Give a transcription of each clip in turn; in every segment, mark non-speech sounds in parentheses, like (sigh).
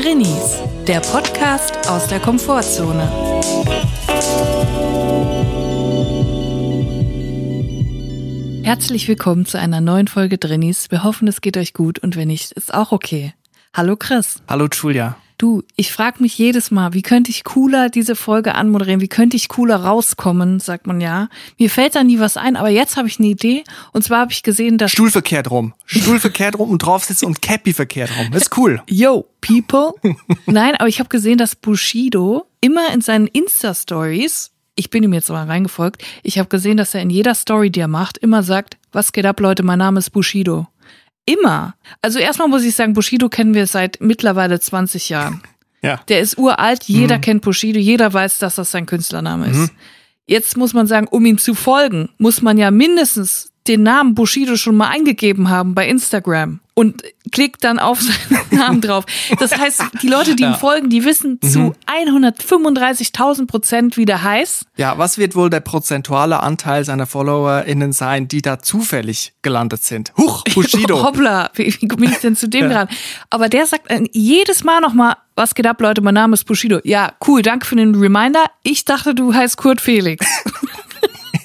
Drinnies, der Podcast aus der Komfortzone. Herzlich willkommen zu einer neuen Folge Drinnies. Wir hoffen, es geht euch gut und wenn nicht, ist auch okay. Hallo Chris. Hallo Julia. Du, ich frage mich jedes Mal, wie könnte ich cooler diese Folge anmoderieren? Wie könnte ich cooler rauskommen, sagt man ja. Mir fällt da nie was ein, aber jetzt habe ich eine Idee. Und zwar habe ich gesehen, dass... Stuhl verkehrt rum. Stuhl verkehrt rum und drauf sitzen und Cappy verkehrt rum. Das ist cool. (laughs) Yo, people. Nein, aber ich habe gesehen, dass Bushido immer in seinen Insta-Stories, ich bin ihm jetzt mal reingefolgt, ich habe gesehen, dass er in jeder Story, die er macht, immer sagt, was geht ab, Leute, mein Name ist Bushido. Immer. Also erstmal muss ich sagen, Bushido kennen wir seit mittlerweile 20 Jahren. Ja. Der ist uralt, jeder Mhm. kennt Bushido, jeder weiß, dass das sein Künstlername ist. Jetzt muss man sagen, um ihm zu folgen, muss man ja mindestens den Namen Bushido schon mal eingegeben haben bei Instagram und klickt dann auf (laughs) seinen Namen drauf. Das heißt, die Leute, die ihm Ja. folgen, die wissen Mhm. zu 135.000 Prozent, wie der heißt. Ja, was wird wohl der prozentuale Anteil seiner FollowerInnen sein, die da zufällig gelandet sind? Huch, (laughs) Bushido. Hoppla, wie, wie bin ich denn zu dem (laughs) dran? Aber der sagt äh, jedes Mal nochmal, was geht ab, Leute, mein Name ist Bushido. Ja, cool, danke für den Reminder. Ich dachte, du heißt Kurt Felix.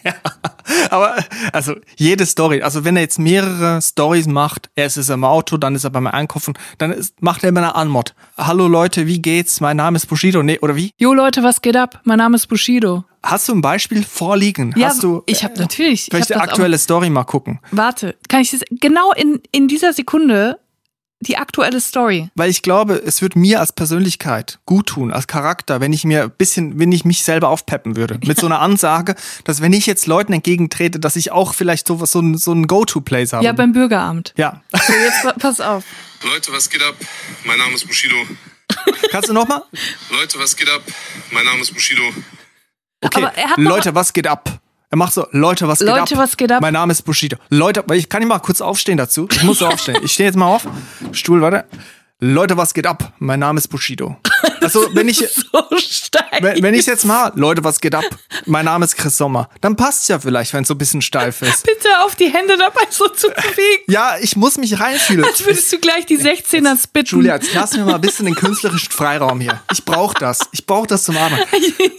(laughs) Aber also jede Story, also wenn er jetzt mehrere Stories macht, erst ist er im Auto, dann ist er beim Einkaufen, dann ist, macht er immer eine Anmod. Hallo Leute, wie geht's? Mein Name ist Bushido. Nee, oder wie? Jo Leute, was geht ab? Mein Name ist Bushido. Hast du ein Beispiel vorliegen? Ja, Hast du ich habe natürlich. Ich vielleicht die aktuelle Story mal gucken? Warte, kann ich das genau in, in dieser Sekunde die aktuelle Story? Weil ich glaube, es wird mir als Persönlichkeit gut tun, als Charakter, wenn ich mir ein bisschen, wenn ich mich selber aufpeppen würde. Mit so einer Ansage, dass wenn ich jetzt Leuten entgegentrete, dass ich auch vielleicht sowas, so ein, so ein Go-To-Place habe. Ja, beim Bürgeramt. ja. So, jetzt pa- pass auf. Leute, was geht ab? Mein Name ist Bushido. Kannst du nochmal? Leute, was geht ab? Mein Name ist Bushido. Okay. Aber er hat noch- Leute, was geht ab? Er macht so, Leute, was geht ab? Leute, was geht ab? Mein Name ist Bushido. Leute, ich kann ich mal kurz aufstehen dazu. Ich muss so aufstehen. Ich stehe jetzt mal auf. Stuhl, warte. Leute, was geht ab? Mein Name ist Bushido. (laughs) Also, wenn ich, So wenn, wenn ich jetzt mal, Leute, was geht ab? Mein Name ist Chris Sommer. Dann passt's ja vielleicht, wenn es so ein bisschen steif ist. Bitte auf die Hände dabei so zu bewegen. Ja, ich muss mich reinfühlen. Als würdest du gleich die 16er spitten. Julia, jetzt lass mir mal ein bisschen den künstlerischen Freiraum hier. Ich brauche das. Ich brauche das zum Atmen.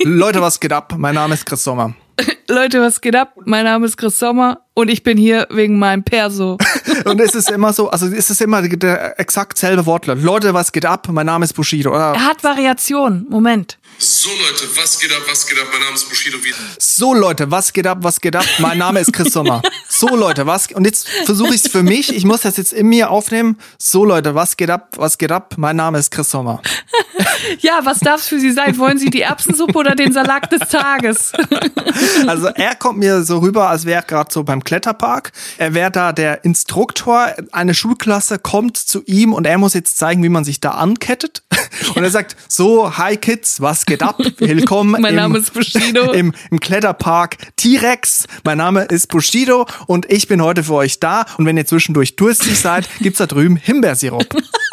Leute, was geht ab? Mein Name ist Chris Sommer. (laughs) Leute, was geht ab? Mein Name ist Chris Sommer und ich bin hier wegen meinem Perso. (laughs) Und es ist immer so, also es ist immer der exakt selbe Wortlaut. Leute, was geht ab? Mein Name ist Bushido. Oder Er hat Variationen. Moment. So Leute, was geht ab? Was geht ab? Mein Name ist Bushido. Wie so Leute, was geht ab? Was geht ab? Mein Name ist Chris Sommer. (laughs) So Leute, was und jetzt versuche ich es für mich. Ich muss das jetzt in mir aufnehmen. So Leute, was geht ab? Was geht ab? Mein Name ist Chris Sommer. (laughs) Ja, was darf's für Sie sein? Wollen Sie die Erbsensuppe oder den Salat des Tages? (laughs) Also er kommt mir so rüber, als wäre er gerade so beim Kletterpark. Er wäre da der Instruktor. Eine Schulklasse kommt zu ihm und er muss jetzt zeigen, wie man sich da ankettet. Und er sagt, so, hi Kids, was geht ab? Willkommen Mein im, Name ist Bushido. (laughs) im, im Kletterpark T-Rex. Mein Name ist Bushido und ich bin heute für euch da. Und wenn ihr zwischendurch durstig seid, gibt's da drüben Himbeersirup. (laughs)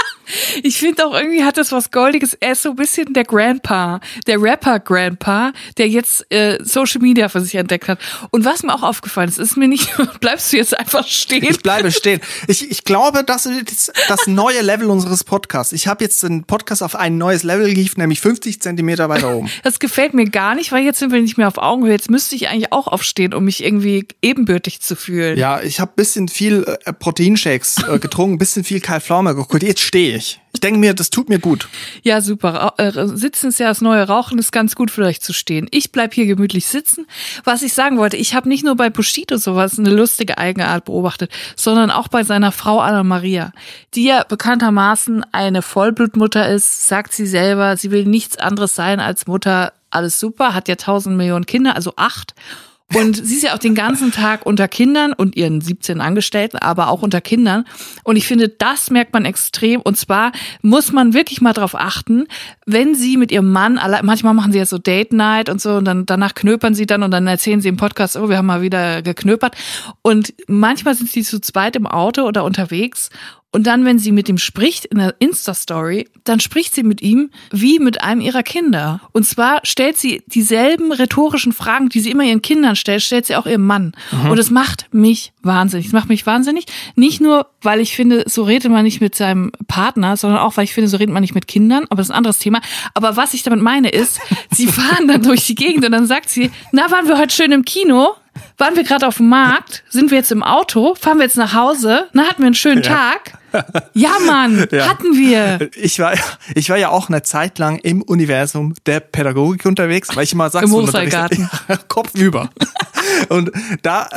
Ich finde auch irgendwie hat das was Goldiges. Er ist so ein bisschen der Grandpa, der Rapper Grandpa, der jetzt äh, Social Media für sich entdeckt hat. Und was mir auch aufgefallen ist, ist mir nicht, (laughs) bleibst du jetzt einfach stehen? Ich bleibe stehen. Ich, ich glaube, das ist das neue Level unseres Podcasts. Ich habe jetzt den Podcast auf ein neues Level gehievt, nämlich 50 Zentimeter weiter oben. Das gefällt mir gar nicht, weil jetzt sind wir nicht mehr auf Augenhöhe. Jetzt müsste ich eigentlich auch aufstehen, um mich irgendwie ebenbürtig zu fühlen. Ja, ich habe bisschen viel äh, Proteinshakes äh, getrunken, bisschen viel Kai Pflaume geguckt. Jetzt stehe ich. Ich denke mir, das tut mir gut. Ja, super. Äh, sitzen ist ja das neue Rauchen, ist ganz gut für euch zu stehen. Ich bleib hier gemütlich sitzen. Was ich sagen wollte, ich habe nicht nur bei Bushido sowas eine lustige Eigenart beobachtet, sondern auch bei seiner Frau Anna Maria, die ja bekanntermaßen eine Vollblutmutter ist, sagt sie selber, sie will nichts anderes sein als Mutter. Alles super, hat ja tausend Millionen Kinder, also acht. Und sie ist ja auch den ganzen Tag unter Kindern und ihren 17 Angestellten, aber auch unter Kindern. Und ich finde, das merkt man extrem. Und zwar muss man wirklich mal drauf achten, wenn sie mit ihrem Mann, manchmal machen sie ja so Date Night und so, und dann danach knöpern sie dann und dann erzählen sie im Podcast, oh, wir haben mal wieder geknöpert. Und manchmal sind sie zu zweit im Auto oder unterwegs Und dann, wenn sie mit ihm spricht in der Insta-Story, dann spricht sie mit ihm wie mit einem ihrer Kinder. Und zwar stellt sie dieselben rhetorischen Fragen, die sie immer ihren Kindern stellt, stellt sie auch ihrem Mann. Und es macht mich wahnsinnig. Es macht mich wahnsinnig. Nicht nur, weil ich finde, so redet man nicht mit seinem Partner, sondern auch, weil ich finde, so redet man nicht mit Kindern. Aber das ist ein anderes Thema. Aber was ich damit meine ist, (laughs) sie fahren dann durch die Gegend und dann sagt sie, na, waren wir heute schön im Kino? Waren wir gerade auf dem Markt? Sind wir jetzt im Auto? Fahren wir jetzt nach Hause? Na, hatten wir einen schönen Tag? Ja, Mann, (laughs) Ja. hatten wir. Ich war, ich war ja auch eine Zeit lang im Universum der Pädagogik unterwegs, weil ich immer sag, Im so Hochseilgarten. (laughs) Ja, Kopf über. Und da,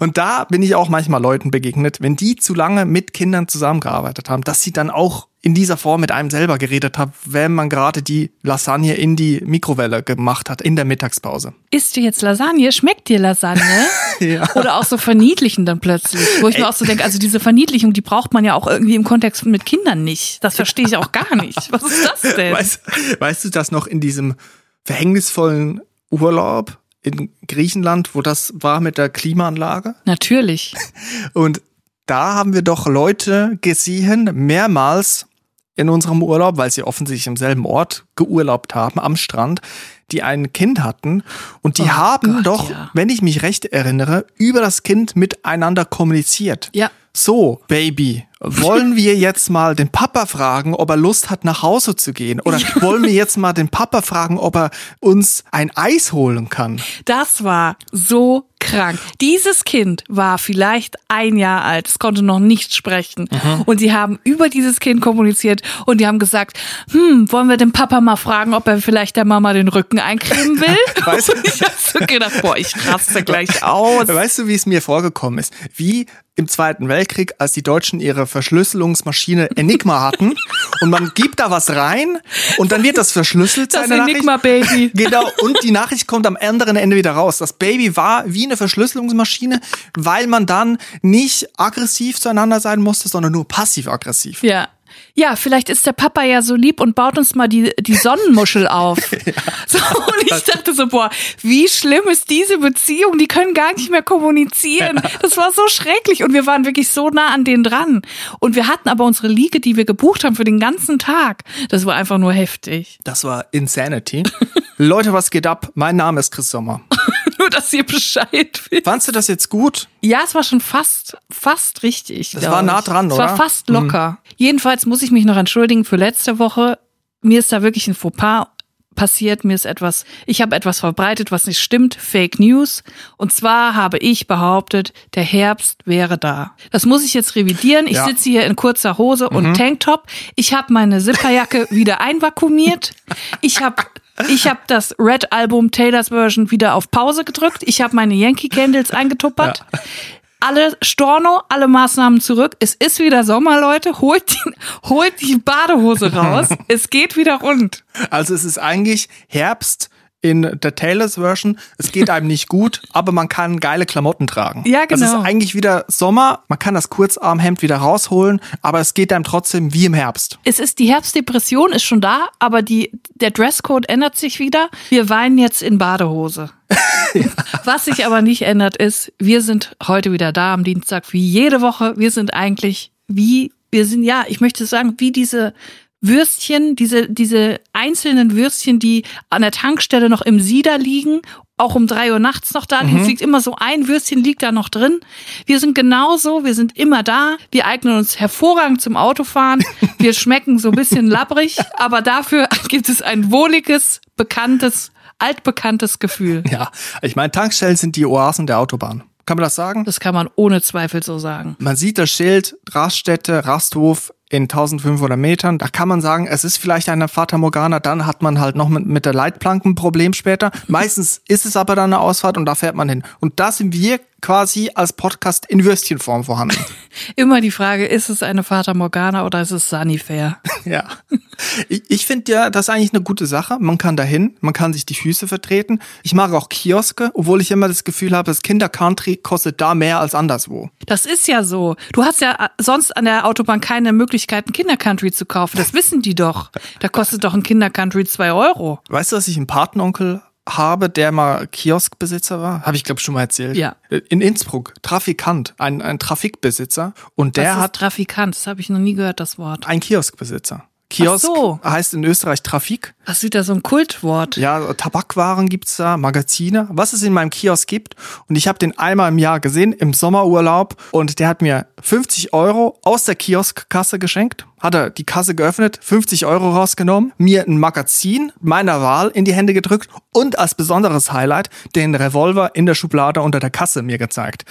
und da bin ich auch manchmal Leuten begegnet, wenn die zu lange mit Kindern zusammengearbeitet haben, dass sie dann auch in dieser Form mit einem selber geredet haben, wenn man gerade die Lasagne in die Mikrowelle gemacht hat in der Mittagspause. Isst du jetzt Lasagne? Schmeckt dir Lasagne? (laughs) Ja. Oder auch so verniedlichen dann plötzlich. Wo ich mir auch so denke, also diese Verniedlichung, die braucht man ja auch irgendwie im Kontext mit Kindern nicht. Das verstehe ich auch gar nicht. Was ist das denn? Weißt, weißt du das noch in diesem verhängnisvollen Urlaub in Griechenland, wo das war mit der Klimaanlage? Natürlich. Und da haben wir doch Leute gesehen, mehrmals in unserem Urlaub, weil sie offensichtlich im selben Ort geurlaubt haben, am Strand, die ein Kind hatten. Und die Oh haben Gott, doch, ja. wenn ich mich recht erinnere, über das Kind miteinander kommuniziert. Ja. So, Baby, wollen wir jetzt mal den Papa fragen, ob er Lust hat, nach Hause zu gehen? Oder wollen wir jetzt mal den Papa fragen, ob er uns ein Eis holen kann? Das war so krank. Dieses Kind war vielleicht ein Jahr alt, es konnte noch nicht sprechen. Und sie haben über dieses Kind kommuniziert und die haben gesagt, hm, wollen wir den Papa mal fragen, ob er vielleicht der Mama den Rücken eincremen (laughs) will? Weißt du- und (laughs) ich hab so gedacht, boah, ich raste gleich aus. Weißt du, wie es mir vorgekommen ist? Wie im Zweiten Weltkrieg, als die Deutschen ihre Verschlüsselungsmaschine (laughs) Enigma hatten und man gibt da was rein und dann wird das verschlüsselt. Das Nachricht. Enigma-Baby. (laughs) Genau, und die Nachricht kommt am anderen Ende wieder raus. Das Baby war wie eine Verschlüsselungsmaschine, weil man dann nicht aggressiv zueinander sein musste, sondern nur passiv-aggressiv. Ja. Ja, vielleicht ist der Papa ja so lieb und baut uns mal die, die Sonnenmuschel auf. (laughs) So, und ich dachte so, boah, wie schlimm ist diese Beziehung? Die können gar nicht mehr kommunizieren. Das war so schrecklich und wir waren wirklich so nah an denen dran. Und wir hatten aber unsere Liege, die wir gebucht haben für den ganzen Tag. Das war einfach nur heftig. Das war Insanity. (laughs) Leute, was geht ab? Mein Name ist Chris Sommer. (laughs) Nur, dass ihr Bescheid wisst. Fandst du das jetzt gut? Ja, es war schon fast, fast richtig. Das war nah dran, es oder? Mhm. war fast locker. Jedenfalls muss ich mich noch entschuldigen für letzte Woche. Mir ist da wirklich ein Fauxpas passiert. Mir ist etwas, ich habe etwas verbreitet, was nicht stimmt. Fake News. Und zwar habe ich behauptet, der Herbst wäre da. Das muss ich jetzt revidieren. Ich Ja. Mhm. sitze hier in kurzer Hose und Tanktop. Ich habe meine Zipperjacke (laughs) wieder einvakuumiert. Ich habe ich habe das Red Album Taylors Version wieder auf Pause gedrückt. Ich habe meine Yankee Candles eingetuppert. Alle Storno, alle Maßnahmen zurück. Es ist wieder Sommer, Leute. Holt die, holt die Badehose raus. (laughs) es geht wieder rund. Also es ist eigentlich Herbst in der Taylors Version. Es geht einem nicht gut, aber man kann geile Klamotten tragen. Ja, Also es genau. ist eigentlich wieder Sommer. Man kann das Kurzarmhemd wieder rausholen, aber es geht einem trotzdem wie im Herbst. Es ist die Herbstdepression ist schon da, aber die der Dresscode ändert sich wieder. Wir weinen jetzt in Badehose. (laughs) Was sich aber nicht ändert ist, wir sind heute wieder da am Dienstag wie jede Woche. Wir sind eigentlich wie wir sind ja, ich möchte sagen, wie diese Würstchen, diese diese einzelnen Würstchen, die an der Tankstelle noch im Sieder liegen, auch um drei Uhr nachts noch da. liegen. Es liegt immer so ein Würstchen liegt da noch drin. Wir sind genauso, wir sind immer da. Wir eignen uns hervorragend zum Autofahren. (laughs) Wir schmecken so ein bisschen labbrig, aber dafür gibt es ein wohliges, bekanntes, altbekanntes Gefühl. Ja, ich meine, Tankstellen sind die Oasen der Autobahn. Kann man das sagen? Das kann man ohne Zweifel so sagen. Man sieht das Schild Raststätte, Rasthof in 1500 Metern. Da kann man sagen, es ist vielleicht eine Fata Morgana. Dann hat man halt noch mit, mit der Leitplanke ein Problem später. Meistens (laughs) ist es aber dann eine Ausfahrt und da fährt man hin. Und da sind wir quasi als Podcast in Würstchenform vorhanden. (laughs) Immer die Frage, ist es eine Fata Morgana oder ist es Sunnyfair? (laughs) ja. Ich, ich finde ja, das ist eigentlich eine gute Sache. Man kann dahin, man kann sich die Füße vertreten. Ich mag auch Kioske, obwohl ich immer das Gefühl habe, das Kinder-Country kostet da mehr als anderswo. Das ist ja so. Du hast ja äh, sonst an der Autobahn keine Möglichkeit, ein Kindercountry zu kaufen. Das wissen die doch. Da kostet doch ein Kindercountry zwei Euro. Weißt du, dass ich einen Patenonkel habe, der mal Kioskbesitzer war. Habe ich, glaube schon mal erzählt. Ja. In Innsbruck, Trafikant, ein, ein Trafikbesitzer. Und der das ist hat Trafikant, das habe ich noch nie gehört, das Wort. ein Kioskbesitzer. Kiosk so. heißt in Österreich Trafik. Das ist wieder so ein Kultwort. Ja, Tabakwaren gibt's da, Magazine, was es in meinem Kiosk gibt. Und ich habe den einmal im Jahr gesehen, im Sommerurlaub. Und der hat mir 50 Euro aus der Kioskkasse geschenkt. Hat er die Kasse geöffnet, 50 Euro rausgenommen, mir ein Magazin meiner Wahl in die Hände gedrückt und als besonderes Highlight den Revolver in der Schublade unter der Kasse mir gezeigt.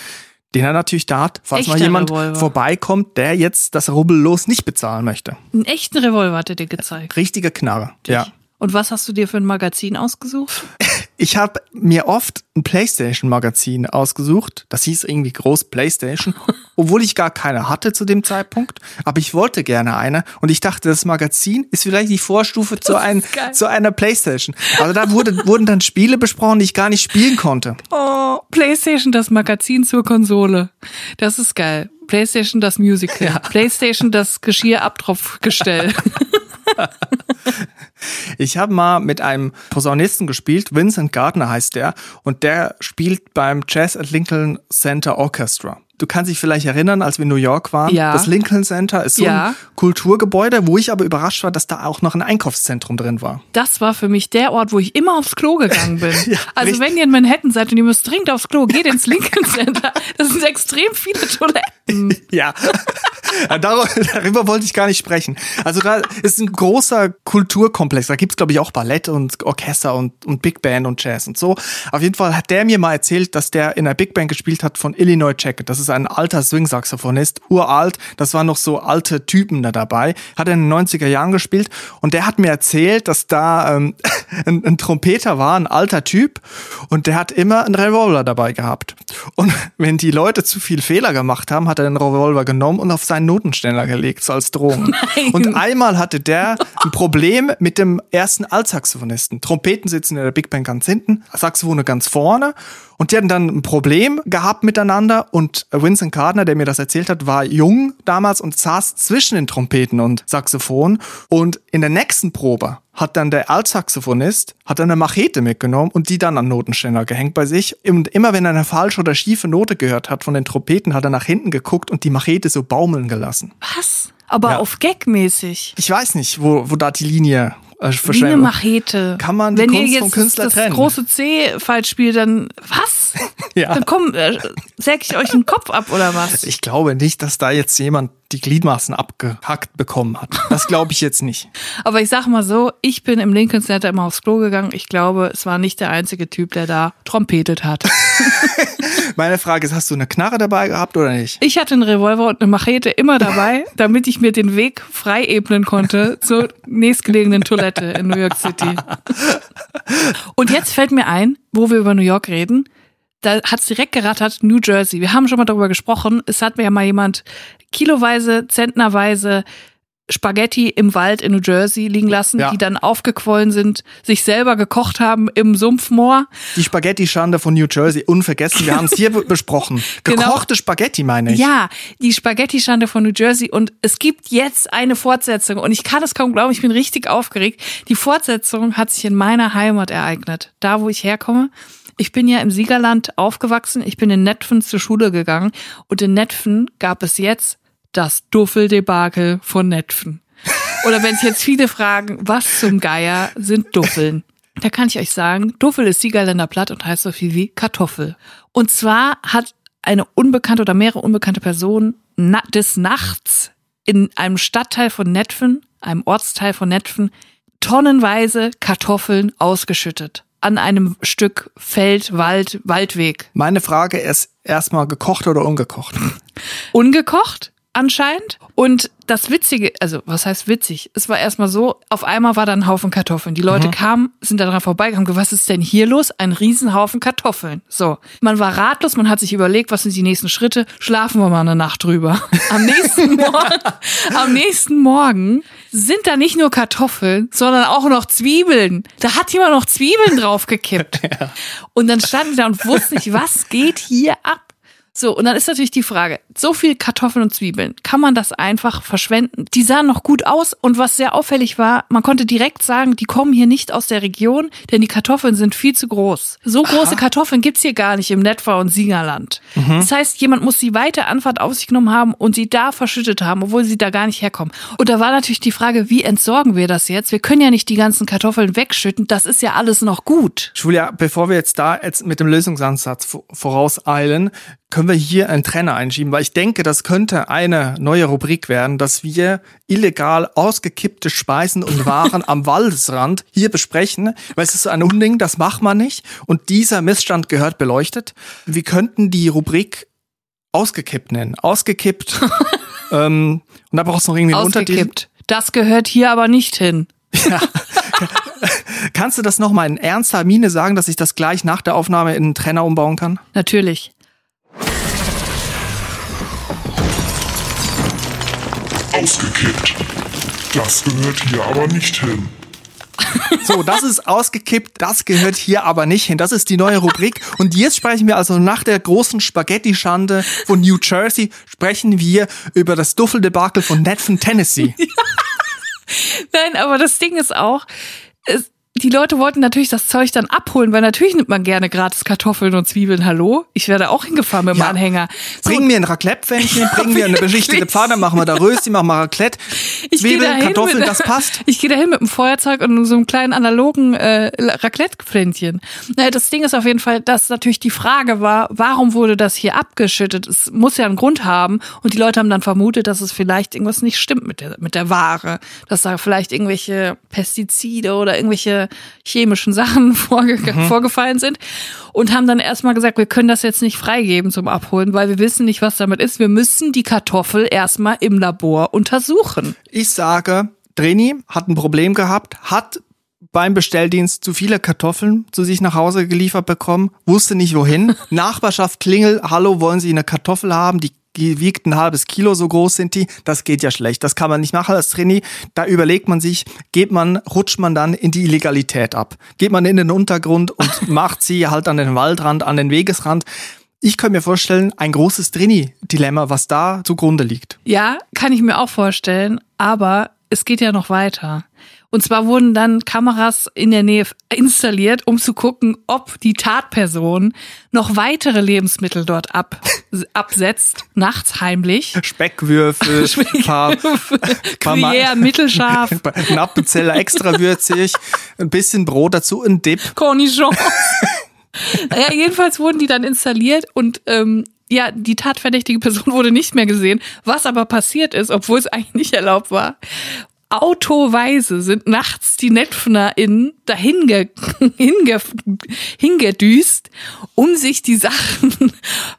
Den er natürlich da hat, falls mal Echter jemand Revolver. vorbeikommt, der jetzt das Rubbellos nicht bezahlen möchte. Einen echten Revolver hat er dir gezeigt. Richtige Knarre. Ja. Und was hast du dir für ein Magazin ausgesucht? (laughs) Ich habe mir oft ein PlayStation-Magazin ausgesucht. Das hieß irgendwie groß PlayStation, (laughs) obwohl ich gar keine hatte zu dem Zeitpunkt. Aber ich wollte gerne eine und ich dachte, das Magazin ist vielleicht die Vorstufe zu, ein, zu einer PlayStation. Also da wurde, (laughs) wurden dann Spiele besprochen, die ich gar nicht spielen konnte. Oh, PlayStation, das Magazin zur Konsole. Das ist geil. PlayStation, das Musical. PlayStation, das Geschirrabtropfgestell. (laughs) Ich habe mal mit einem Posaunisten gespielt, Vincent Gardner heißt der, und der spielt beim Jazz at Lincoln Center Orchestra. Du kannst dich vielleicht erinnern, als wir in New York waren. Ja. Das Lincoln Center ist so Ja. ein Kulturgebäude, wo ich aber überrascht war, dass da auch noch ein Einkaufszentrum drin war. Das war für mich der Ort, wo ich immer aufs Klo gegangen bin. (laughs) Ja, also richtig. wenn ihr in Manhattan seid und ihr müsst dringend aufs Klo, geht ins Lincoln Center. Das sind extrem viele Toiletten. (laughs) Ja. (laughs) Dar darüber wollte ich gar nicht sprechen. Also da ist ein großer Kulturkomplex. Da gibt's glaub glaube ich, auch Ballett und Orchester und, und Big Band und Jazz und so. Auf jeden Fall hat der mir mal erzählt, dass der in der Big Band gespielt hat von Illinois Jacket. Das ist ein alter Swing-Saxophonist, uralt. Das waren noch so alte Typen da dabei. Hat er in den 90er Jahren gespielt. Und der hat mir erzählt, dass da ähm, (laughs) ein, ein Trompeter war, ein alter Typ. Und der hat immer einen Revolver dabei gehabt. Und wenn die Leute zu viel Fehler gemacht haben, hat er den Revolver genommen und auf seinen Notenständer gelegt, so als Drohung. (laughs) Nein. Und einmal hatte der ein Problem mit dem ersten Altsaxophonisten. Trompeten sitzen in der Big Band ganz hinten, Saxophone ganz vorne. Und die hatten dann ein Problem gehabt miteinander. Und Vincent Gardner, der mir das erzählt hat, war jung damals und saß zwischen den Trompeten und Saxophon. Und in der nächsten Probe hat dann der Altsaxophonist hat dann eine Machete mitgenommen und die dann an Notenständer gehängt bei sich. Und immer wenn er eine falsche oder schiefe Note gehört hat von den Trompeten, hat er nach hinten geguckt und die Machete so baumeln gelassen. Was? Aber Ja. auf Gag-mäßig. Ich weiß nicht, wo, wo da die Linie äh, Wie eine. Machete. Kann man die Wenn Kunst ihr jetzt vom Künstler das trennen? große C falsch spielt, dann was? (laughs) Ja. Dann komm, äh, säg ich euch den Kopf ab oder was? Ich glaube nicht, dass da jetzt jemand die Gliedmaßen abgehackt bekommen hat. Das glaube ich jetzt nicht. (laughs) Aber ich sag mal so, ich bin im Lincoln Center immer aufs Klo gegangen. Ich glaube, es war nicht der einzige Typ, der da trompetet hat. (laughs) Meine Frage ist, hast du eine Knarre dabei gehabt oder nicht? Ich hatte einen Revolver und eine Machete immer dabei, (laughs) damit ich mir den Weg frei ebnen konnte zur nächstgelegenen Toilette in New York City. Und jetzt fällt mir ein, wo wir über New York reden, da hat's direkt gerattert, New Jersey. Wir haben schon mal darüber gesprochen. Es hat mir ja mal jemand kiloweise, zentnerweise Spaghetti im Wald in New Jersey liegen lassen, Ja. die dann aufgequollen sind, sich selber gekocht haben im Sumpfmoor. Die Spaghetti-Schande von New Jersey, unvergessen. Wir haben es hier be- (laughs) besprochen. Genau. Gekochte Spaghetti, meine ich. Ja, die Spaghetti-Schande von New Jersey und es gibt jetzt eine Fortsetzung und ich kann es kaum glauben, ich bin richtig aufgeregt. Die Fortsetzung hat sich in meiner Heimat ereignet, da wo ich herkomme. Ich bin ja im Siegerland aufgewachsen, ich bin in Netfen zur Schule gegangen und in Netfen gab es jetzt das Duffeldebakel von Netfen. Oder wenn es jetzt viele fragen, was zum Geier sind Duffeln? Da kann ich euch sagen, Duffel ist Siegerländer Platt und heißt so viel wie Kartoffel. Und zwar hat eine unbekannte oder mehrere unbekannte Personen na des Nachts in einem Stadtteil von Netfen, einem Ortsteil von Netfen, tonnenweise Kartoffeln ausgeschüttet. An einem Stück Feld, Wald, Waldweg. Meine Frage ist erstmal gekocht oder ungekocht? ungekocht anscheinend. Und das Witzige, also was heißt witzig? Es war erstmal so, auf einmal war da ein Haufen Kartoffeln. Die Leute kamen, sind da dran vorbeigegangen, was ist denn hier los? Ein Riesenhaufen Kartoffeln. So. Man war ratlos, man hat sich überlegt, was sind die nächsten Schritte? Schlafen wir mal eine Nacht drüber. (laughs) Am nächsten Morgen, am nächsten Morgen sind da nicht nur Kartoffeln, sondern auch noch Zwiebeln. Da hat jemand noch Zwiebeln draufgekippt. (laughs) Und dann standen wir da und wussten nicht, was geht hier ab? So, und dann ist natürlich die Frage, so viel Kartoffeln und Zwiebeln, kann man das einfach verschwenden? Die sahen noch gut aus und was sehr auffällig war, man konnte direkt sagen, die kommen hier nicht aus der Region, denn die Kartoffeln sind viel zu groß. So große Kartoffeln gibt's hier gar nicht im Netwa und Siegerland. Das heißt, jemand muss die weite Anfahrt auf sich genommen haben und sie da verschüttet haben, obwohl sie da gar nicht herkommen. Und da war natürlich die Frage, wie entsorgen wir das jetzt? Wir können ja nicht die ganzen Kartoffeln wegschütten, das ist ja alles noch gut. Julia, bevor wir jetzt da jetzt mit dem Lösungsansatz vo- vorauseilen, können wir hier einen Trenner einschieben, weil ich denke, das könnte eine neue Rubrik werden, dass wir illegal ausgekippte Speisen und (laughs) Waren am Waldesrand hier besprechen, weil es ist so ein Unding, das macht man nicht und dieser Missstand gehört beleuchtet. Wir könnten die Rubrik ausgekippt nennen. Ausgekippt. (laughs) ähm, und da brauchst du noch irgendwie einen Untertitel. Ausgekippt. Das gehört hier aber nicht hin. Kannst du das nochmal in ernster Miene sagen, dass ich das gleich nach der Aufnahme in einen Trenner umbauen kann? Natürlich. Ausgekippt. Das gehört hier aber nicht hin. So, das ist ausgekippt, das gehört hier aber nicht hin. Das ist die neue Rubrik. Und jetzt sprechen wir also nach der großen Spaghetti-Schande von New Jersey, sprechen wir über das Duffeldebakel von Netflix, Tennessee. (laughs) Nein, aber das Ding ist auch, es, die Leute wollten natürlich das Zeug dann abholen, weil natürlich nimmt man gerne gratis Kartoffeln und Zwiebeln. Hallo? Ich werde auch hingefahren mit dem Ja. Anhänger. So, Bring mir ein Raclette-Pfännchen, bring mir eine beschichtete Pfanne, machen wir da Rösti, machen wir Raclette. (laughs) ich Zwiebeln, Kartoffeln, mit, (laughs) das passt. Ich gehe dahin mit einem Feuerzeug und so einem kleinen analogen äh, Raclette-Pfännchen. Naja, das Ding ist auf jeden Fall, dass natürlich die Frage war, warum wurde das hier abgeschüttet? Es muss ja einen Grund haben. Und die Leute haben dann vermutet, dass es vielleicht irgendwas nicht stimmt mit der, mit der Ware. Dass da vielleicht irgendwelche Pestizide oder irgendwelche chemischen Sachen (laughs) vorge vorgefallen sind. Und haben dann erstmal gesagt, wir können das jetzt nicht freigeben zum Abholen, weil wir wissen nicht, was damit ist. Wir müssen die Kartoffel erstmal im Labor untersuchen. Ich sage, Dreni hat ein Problem gehabt, hat beim Bestelldienst zu viele Kartoffeln zu sich nach Hause geliefert bekommen, wusste nicht wohin. (laughs) Nachbarschaft klingelt, hallo, wollen Sie eine Kartoffel haben? Die die wiegt ein halbes Kilo, so groß sind die. Das geht ja schlecht. Das kann man nicht machen als Trainee. Da überlegt man sich, geht man, rutscht man dann in die Illegalität ab. Geht man in den Untergrund und (laughs) macht sie halt an den Waldrand, an den Wegesrand. Ich kann mir vorstellen, ein großes Trainee-Dilemma, was da zugrunde liegt. Ja, kann ich mir auch vorstellen, aber es geht ja noch weiter. Und zwar wurden dann Kameras in der Nähe installiert, um zu gucken, ob die Tatperson noch weitere Lebensmittel dort ab, (laughs) absetzt, nachts heimlich. Speckwürfel, (laughs) paar, paar Gruyère mittelscharf, (laughs) ein Appenzeller extra würzig, ein bisschen Brot dazu, ein Dip. Cornichons. naja, jedenfalls wurden die dann installiert und ähm, ja, die tatverdächtige Person wurde nicht mehr gesehen. Was aber passiert ist, obwohl es eigentlich nicht erlaubt war, autoweise sind nachts die NetfnerInnen dahin ge (laughs) hinge hingedüst, um sich die Sachen (laughs)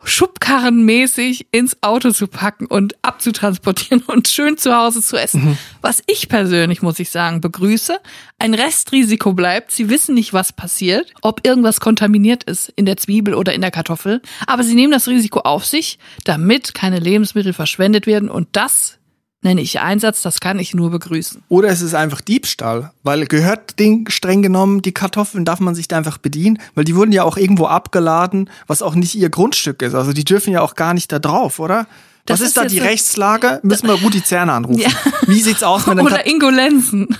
schubkarrenmäßig ins Auto zu packen und abzutransportieren (laughs) und schön zu Hause zu essen. Was ich persönlich, muss ich sagen, begrüße. Ein Restrisiko bleibt. Sie wissen nicht, was passiert, ob irgendwas kontaminiert ist in der Zwiebel oder in der Kartoffel. Aber sie nehmen das Risiko auf sich, damit keine Lebensmittel verschwendet werden. Und das nenne ich Einsatz, das kann ich nur begrüßen. Oder es ist einfach Diebstahl, weil gehört Ding streng genommen, die Kartoffeln darf man sich da einfach bedienen, weil die wurden ja auch irgendwo abgeladen, was auch nicht ihr Grundstück ist. Also die dürfen ja auch gar nicht da drauf, oder? Das was ist, ist da die Rechtslage? Müssen wir Rudi Zerner anrufen. Ja. Wie sieht's aus mit (laughs) Oder Kat Ingo Lenzen. (laughs)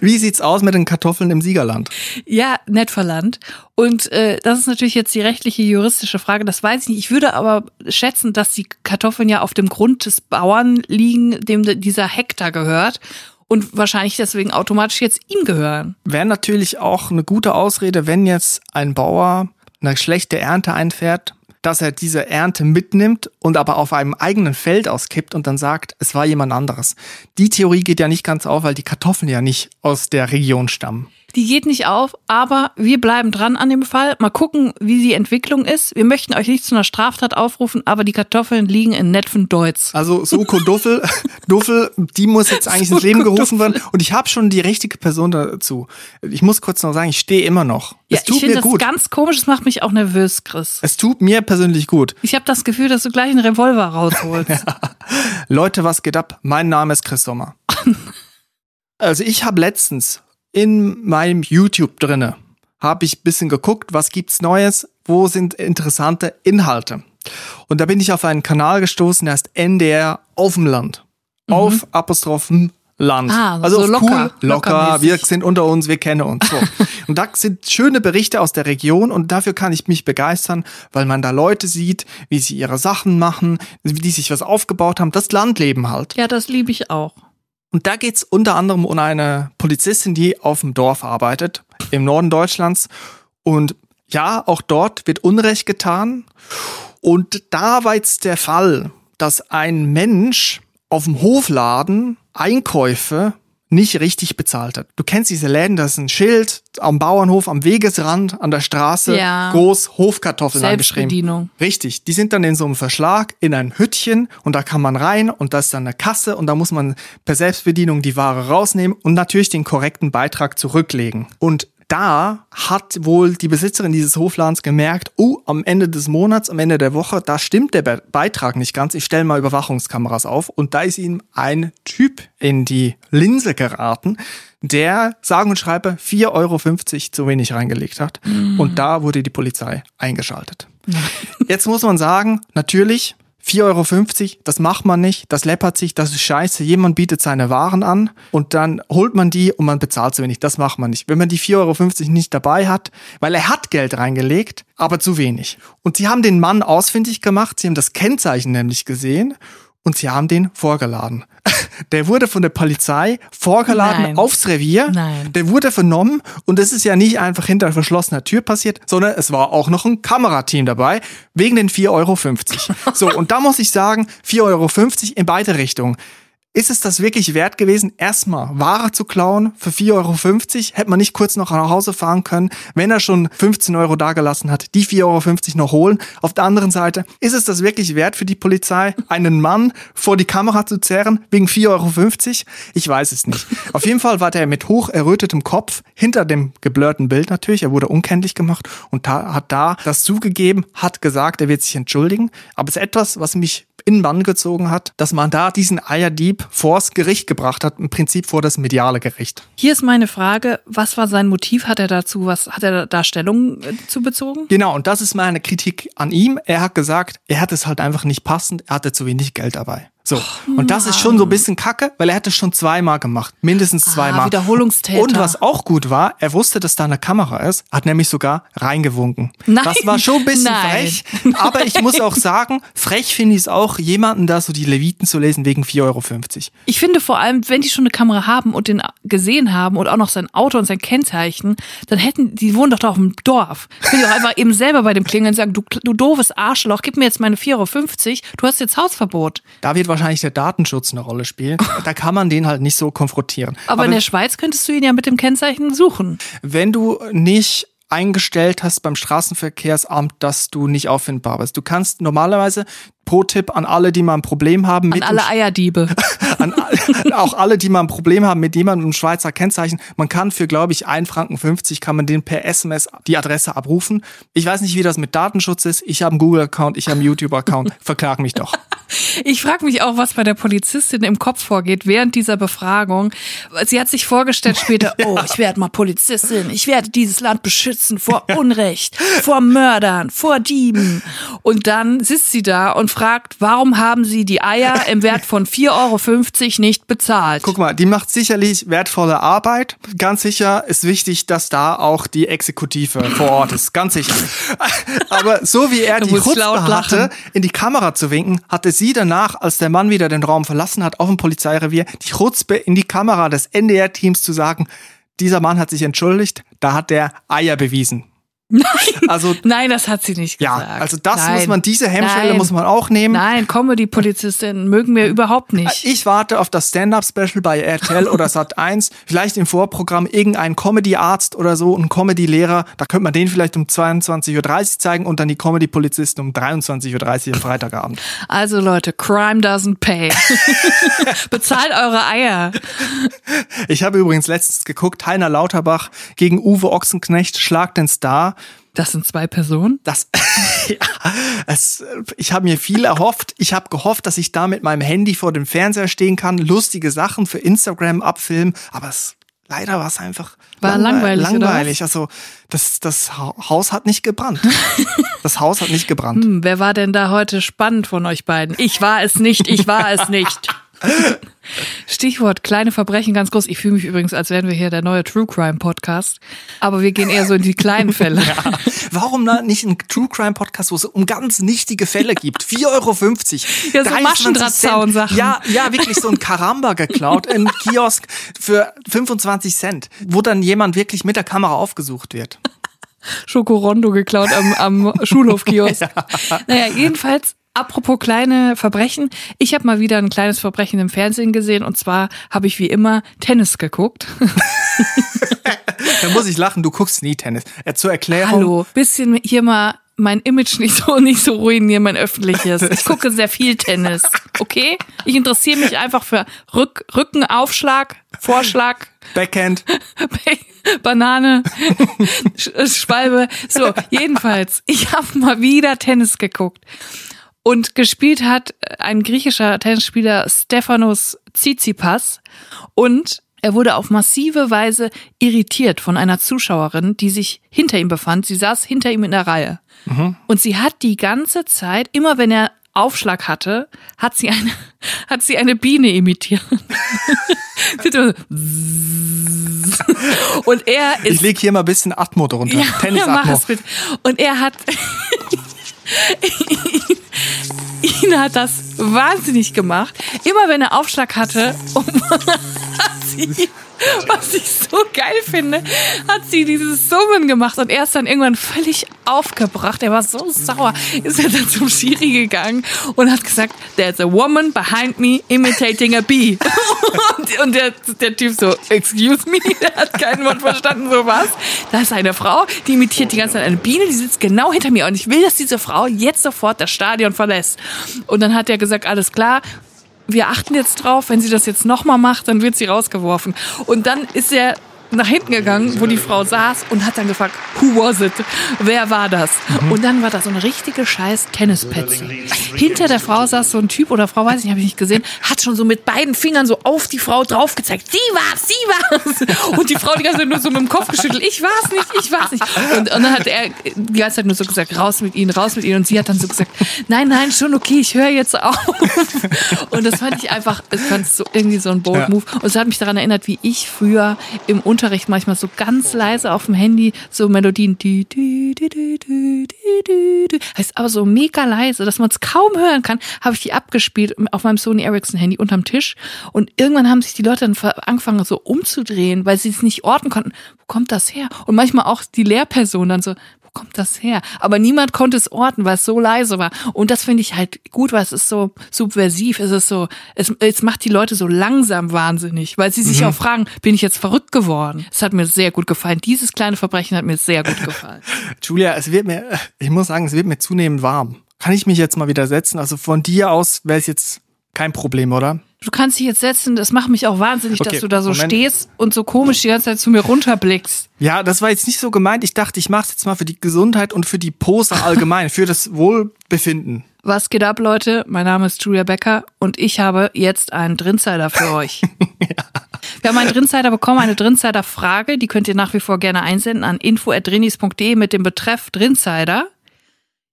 wie sieht's aus mit den Kartoffeln im Siegerland? Ja, nett verlangt. Und äh, das ist natürlich jetzt die rechtliche, juristische Frage. Das weiß ich nicht. Ich würde aber schätzen, dass die Kartoffeln ja auf dem Grund des Bauern liegen, dem de- dieser Hektar gehört. Und wahrscheinlich deswegen automatisch jetzt ihm gehören. Wäre natürlich auch eine gute Ausrede, wenn jetzt ein Bauer eine schlechte Ernte einfährt, dass er diese Ernte mitnimmt und aber auf einem eigenen Feld auskippt und dann sagt, es war jemand anderes. Die Theorie geht ja nicht ganz auf, weil die Kartoffeln ja nicht aus der Region stammen. Die geht nicht auf, aber wir bleiben dran an dem Fall. Mal gucken, wie die Entwicklung ist. Wir möchten euch nicht zu einer Straftat aufrufen, aber die Kartoffeln liegen in Netvendeutz. Also Suko Duffel, (laughs) Duffel, die muss jetzt eigentlich ins Leben gerufen werden und ich habe schon die richtige Person dazu. Ich muss kurz noch sagen, ich stehe immer noch. Ja, es tut ich finde mir das gut. ganz komisch. Es macht mich auch nervös, Chris. Es tut mir persönlich gut. Ich habe das Gefühl, dass du gleich einen Revolver rausholst. (laughs) Leute, was geht ab? Mein Name ist Chris Sommer. (laughs) also ich habe letztens in meinem YouTube drinne habe ich bisschen geguckt, was gibt's Neues, wo sind interessante Inhalte. Und da bin ich auf einen Kanal gestoßen, der heißt NDR auf dem Land. Auf Apostrophen Land. Mhm. Ah, also so locker, cool, locker, lockermäßig. wir sind unter uns, wir kennen uns. So. (laughs) und da sind schöne Berichte aus der Region und dafür kann ich mich begeistern, weil man da Leute sieht, wie sie ihre Sachen machen, wie die sich was aufgebaut haben, das Landleben halt. Ja, das liebe ich auch. Und da geht's unter anderem um eine Polizistin, die auf dem Dorf arbeitet, im Norden Deutschlands. Und ja, auch dort wird Unrecht getan. Und da war jetzt der Fall, dass ein Mensch auf dem Hofladen Einkäufe nicht richtig bezahlt hat. Du kennst diese Läden, das ist ein Schild am Bauernhof, am Wegesrand, an der Straße, Ja. groß Hofkartoffeln angeschrieben. Selbstbedienung. Richtig, die sind dann in so einem Verschlag in ein Hüttchen und da kann man rein und da ist dann eine Kasse und da muss man per Selbstbedienung die Ware rausnehmen und natürlich den korrekten Beitrag zurücklegen. Und da hat wohl die Besitzerin dieses Hofladens gemerkt, oh, am Ende des Monats, am Ende der Woche, da stimmt der Be Beitrag nicht ganz. Ich stelle mal Überwachungskameras auf und da ist ihm ein Typ in die Linse geraten, der sagen und schreibe 4,50 Euro zu wenig reingelegt hat. Und da wurde die Polizei eingeschaltet. Jetzt muss man sagen, natürlich, 4,50 Euro, das macht man nicht, das läppert sich, das ist scheiße. Jemand bietet seine Waren an und dann holt man die und man bezahlt zu wenig. Das macht man nicht. Wenn man die 4,50 Euro nicht dabei hat, weil er hat Geld reingelegt, aber zu wenig. Und sie haben den Mann ausfindig gemacht, sie haben das Kennzeichen nämlich gesehen und sie haben den vorgeladen. (laughs) Der wurde von der Polizei vorgeladen Nein. aufs Revier. Nein. Der wurde vernommen und es ist ja nicht einfach hinter verschlossener Tür passiert, sondern es war auch noch ein Kamerateam dabei, wegen den 4,50 Euro. (laughs) So, und da muss ich sagen, 4,50 Euro in beide Richtungen. Ist es das wirklich wert gewesen, erstmal Ware zu klauen für 4,50 Euro? Hätte man nicht kurz noch nach Hause fahren können, wenn er schon 15 Euro dagelassen hat, die 4,50 Euro noch holen? Auf der anderen Seite, ist es das wirklich wert für die Polizei, einen Mann vor die Kamera zu zerren wegen 4,50 Euro? Ich weiß es nicht. Auf jeden Fall war der mit hoch errötetem Kopf hinter dem geblurrten Bild natürlich. Er wurde unkenntlich gemacht und hat da das zugegeben, hat gesagt, er wird sich entschuldigen. Aber es ist etwas, was mich in Bann gezogen hat, dass man da diesen Eierdieb vors Gericht gebracht hat, im Prinzip vor das mediale Gericht. Hier ist meine Frage, was war sein Motiv? Hat er dazu was, hat er da Stellung äh, zu bezogen? Genau, und das ist meine Kritik an ihm. Er hat gesagt, er hat es halt einfach nicht passend, er hatte zu wenig Geld dabei. So. Und das ist schon so ein bisschen kacke, weil er hat es schon zweimal gemacht. Mindestens zweimal. Ah, Wiederholungstäter. Und was auch gut war, er wusste, dass da eine Kamera ist, hat nämlich sogar reingewunken. Nein. Das war schon ein bisschen Nein. frech. (laughs) Aber ich muss auch sagen, frech finde ich es auch, jemanden da so die Leviten zu lesen wegen 4,50 Euro. Ich finde vor allem, wenn die schon eine Kamera haben und den gesehen haben und auch noch sein Auto und sein Kennzeichen, dann hätten, die wohnen doch da auf dem Dorf. Können die auch einfach (laughs) eben selber bei dem klingeln und sagen, du, du doofes Arschloch, gib mir jetzt meine 4,50 Euro, du hast jetzt Hausverbot. Da wird wahrscheinlich der Datenschutz eine Rolle spielen. Da kann man den halt nicht so konfrontieren. Aber, in der Schweiz könntest du ihn ja mit dem Kennzeichen suchen. wenn du nicht eingestellt hast beim Straßenverkehrsamt, dass du nicht auffindbar bist. Du kannst normalerweise pro Tipp an alle, die mal ein Problem haben An mit alle Eierdiebe. (laughs) an (laughs) auch alle, die mal ein Problem haben mit jemandem im Schweizer Kennzeichen. Man kann für, glaube ich, 1,50 Franken 50 kann man den per SMS die Adresse abrufen. Ich weiß nicht, wie das mit Datenschutz ist. Ich habe einen Google-Account, ich habe einen YouTube-Account. (laughs) Verklag mich doch. Ich frage mich auch, was bei der Polizistin im Kopf vorgeht während dieser Befragung. Sie hat sich vorgestellt später, oh, ich werde mal Polizistin, ich werde dieses Land beschützen vor Unrecht, vor Mördern, vor Dieben. Und dann sitzt sie da und fragt, warum haben Sie die Eier im Wert von 4,50 Euro nicht bezahlt? Guck mal, die macht sicherlich wertvolle Arbeit. Ganz sicher ist wichtig, dass da auch die Exekutive vor Ort ist. Ganz sicher. (laughs) Aber so wie er die Chutzpe hatte, in die Kamera zu winken, hatte sie danach, als der Mann wieder den Raum verlassen hat, auf dem Polizeirevier, die Chutzpe in die Kamera des NDR-Teams zu sagen, dieser Mann hat sich entschuldigt, da hat der Eier bewiesen. Nein, Also (laughs) nein, das hat sie nicht ja, gesagt. also das Nein. muss man, diese Hemmschwelle Nein. muss man auch nehmen. Nein, Comedy-Polizistinnen mögen wir überhaupt nicht. Ich warte auf das Stand-Up-Special bei RTL oder Sat1. Vielleicht im Vorprogramm irgendein Comedy-Arzt oder so, ein Comedy-Lehrer. Da könnte man den vielleicht um 22.30 Uhr zeigen und dann die Comedy-Polizisten um 23.30 Uhr am Freitagabend. Also Leute, crime doesn't pay. (laughs) Bezahlt eure Eier. Ich habe übrigens letztens geguckt, Heiner Lauterbach gegen Uwe Ochsenknecht, Schlag den Star. Das sind zwei Personen. Das, (laughs) ja, es, ich habe mir viel erhofft. Ich habe gehofft, dass ich da mit meinem Handy vor dem Fernseher stehen kann, lustige Sachen für Instagram abfilmen, aber es leider war es einfach War langweilig, langweilig. Also das, das Ha- Haus hat nicht gebrannt. das Haus hat nicht gebrannt. (laughs) Hm, wer war denn da heute spannend von euch beiden? Ich war es nicht, ich war es nicht. (laughs) Stichwort kleine Verbrechen ganz groß. Ich fühle mich übrigens, als wären wir hier der neue True Crime Podcast. Aber wir gehen eher so in die kleinen (laughs) Fälle. Warum da nicht ein True Crime Podcast, wo es um ganz nichtige Fälle gibt? 4,50 Euro. Ja, so 23 Maschendrahtzaun-Sachen. Ja, ja, wirklich so ein Karamba geklaut im (laughs) Kiosk für 25 Cent, wo dann jemand wirklich mit der Kamera aufgesucht wird. Schokorondo geklaut am, am Schulhofkiosk. Naja, jedenfalls, apropos kleine Verbrechen. Ich habe mal wieder ein kleines Verbrechen im Fernsehen gesehen und zwar habe ich wie immer Tennis geguckt. (laughs) Da muss ich lachen, du guckst nie Tennis. Zur Erklärung. Hallo, bisschen hier mal mein Image nicht so nicht so ruinieren, mein öffentliches. Ich gucke sehr viel Tennis, okay? Ich interessiere mich einfach für Rück, Rückenaufschlag, Vorschlag, Backhand. (laughs) Banane, Sch- Schwalbe. So, jedenfalls, ich habe mal wieder Tennis geguckt. Und gespielt hat ein griechischer Tennisspieler Stefanos Tsitsipas. Und er wurde auf massive Weise irritiert von einer Zuschauerin, die sich hinter ihm befand. Sie saß hinter ihm in der Reihe. Und sie hat die ganze Zeit, immer wenn er Aufschlag hatte, hat sie eine, (laughs) hat sie eine Biene imitiert. (laughs) (laughs) Und er ist Ich leg hier mal ein bisschen Atmo drunter. ja, Tennis Atmo. Und er hat. Ihn hat das wahnsinnig gemacht. Immer wenn er Aufschlag hatte, um, (laughs) sie, (laughs) was ich so geil finde, hat sie dieses Summen gemacht und er ist dann irgendwann völlig aufgebracht. Er war so sauer, ist er dann zum Schiri gegangen und hat gesagt, there's a woman behind me imitating a bee. (laughs) und, und der, der Typ so, excuse me, der (laughs) hat kein Wort verstanden, so was. Da ist eine Frau, die imitiert die ganze Zeit eine Biene, die sitzt genau hinter mir und ich will, dass diese Frau jetzt sofort das Stadion verlässt. Und dann hat er gesagt, alles klar, wir achten jetzt drauf, wenn sie das jetzt nochmal macht, dann wird sie rausgeworfen. Und dann ist er nach hinten gegangen, wo die Frau saß und hat dann gefragt, who was it? Wer war das? Und dann war da so eine richtige scheiß Tennispetze. Hinter der Frau saß so ein Typ oder Frau, weiß ich nicht, habe ich nicht gesehen, hat schon so mit beiden Fingern so auf die Frau drauf gezeigt. Sie war's, sie war's. Und die Frau die ganze Zeit nur so mit dem Kopf geschüttelt. Ich war's nicht, ich war's nicht. Und, und dann hat er die ganze Zeit nur so gesagt, raus mit ihnen, raus mit ihnen. Und sie hat dann so gesagt, nein, nein, schon okay, ich höre jetzt auf. Und das fand ich einfach, ich fand es so irgendwie so ein bold Ja. Move. Und es hat mich daran erinnert, wie ich früher im Unterricht Unterricht manchmal so ganz leise auf dem Handy so Melodien. Heißt aber so mega leise, dass man es kaum hören kann, habe ich die abgespielt auf meinem Sony Ericsson Handy unterm Tisch. Und irgendwann haben sich die Leute dann angefangen so umzudrehen, weil sie es nicht orten konnten. Wo kommt das her? Und manchmal auch die Lehrperson dann so, kommt das her? Aber niemand konnte es orten, weil es so leise war. Und das finde ich halt gut, weil es ist so subversiv. Es ist so, es, es macht die Leute so langsam wahnsinnig, weil sie sich auch fragen, bin ich jetzt verrückt geworden? Es hat mir sehr gut gefallen. Dieses kleine Verbrechen hat mir sehr gut gefallen. (laughs) Julia, es wird mir, ich muss sagen, es wird mir zunehmend warm. Kann ich mich jetzt mal wieder setzen? Also von dir aus wäre es jetzt kein Problem, oder? Du kannst dich jetzt setzen, das macht mich auch wahnsinnig, Okay, dass du da so Moment. stehst und so komisch die ganze Zeit zu mir runterblickst. Ja, das war jetzt nicht so gemeint. Ich dachte, ich mache es jetzt mal für die Gesundheit und für die Pose allgemein, für das Wohlbefinden. Was geht ab, Leute? Mein Name ist Julia Becker und ich habe jetzt einen Drinsider für euch. (laughs) Wir haben einen Drinsider bekommen, eine Drinsider-Frage, die könnt ihr nach wie vor gerne einsenden an info.drinis.de mit dem Betreff Drinsider.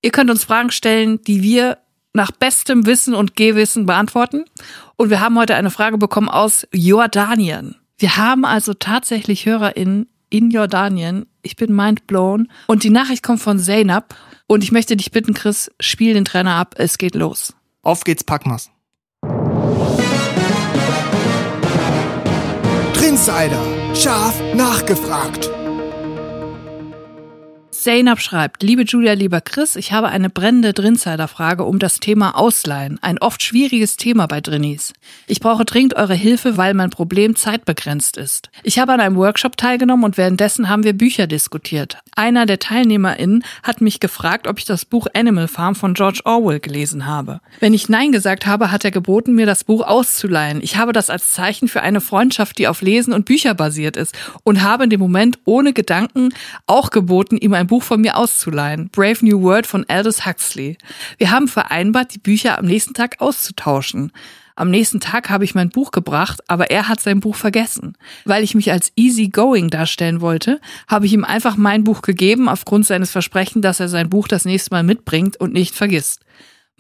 Ihr könnt uns Fragen stellen, die wir nach bestem Wissen und Gehwissen beantworten. Und wir haben heute eine Frage bekommen aus Jordanien. Wir haben also tatsächlich HörerInnen in Jordanien. Ich bin mind blown. Und die Nachricht kommt von Zainab. Und ich möchte dich bitten, Chris, spiel den Trainer ab. Es geht los. Auf geht's, Packmas. Trinsider. Scharf nachgefragt. Zainab schreibt, liebe Julia, lieber Chris, ich habe eine brennende Drinsider-Frage um das Thema Ausleihen. Ein oft schwieriges Thema bei Drinnies. Ich brauche dringend eure Hilfe, weil mein Problem zeitbegrenzt ist. Ich habe an einem Workshop teilgenommen und währenddessen haben wir Bücher diskutiert. Einer der TeilnehmerInnen hat mich gefragt, ob ich das Buch Animal Farm von George Orwell gelesen habe. Wenn ich Nein gesagt habe, hat er geboten, mir das Buch auszuleihen. Ich habe das als Zeichen für eine Freundschaft, die auf Lesen und Bücher basiert ist und habe in dem Moment ohne Gedanken auch geboten, ihm ein Buch von mir auszuleihen. Brave New World von Aldous Huxley. Wir haben vereinbart, die Bücher am nächsten Tag auszutauschen. Am nächsten Tag habe ich mein Buch gebracht, aber er hat sein Buch vergessen. Weil ich mich als easygoing darstellen wollte, habe ich ihm einfach mein Buch gegeben aufgrund seines Versprechens, dass er sein Buch das nächste Mal mitbringt und nicht vergisst.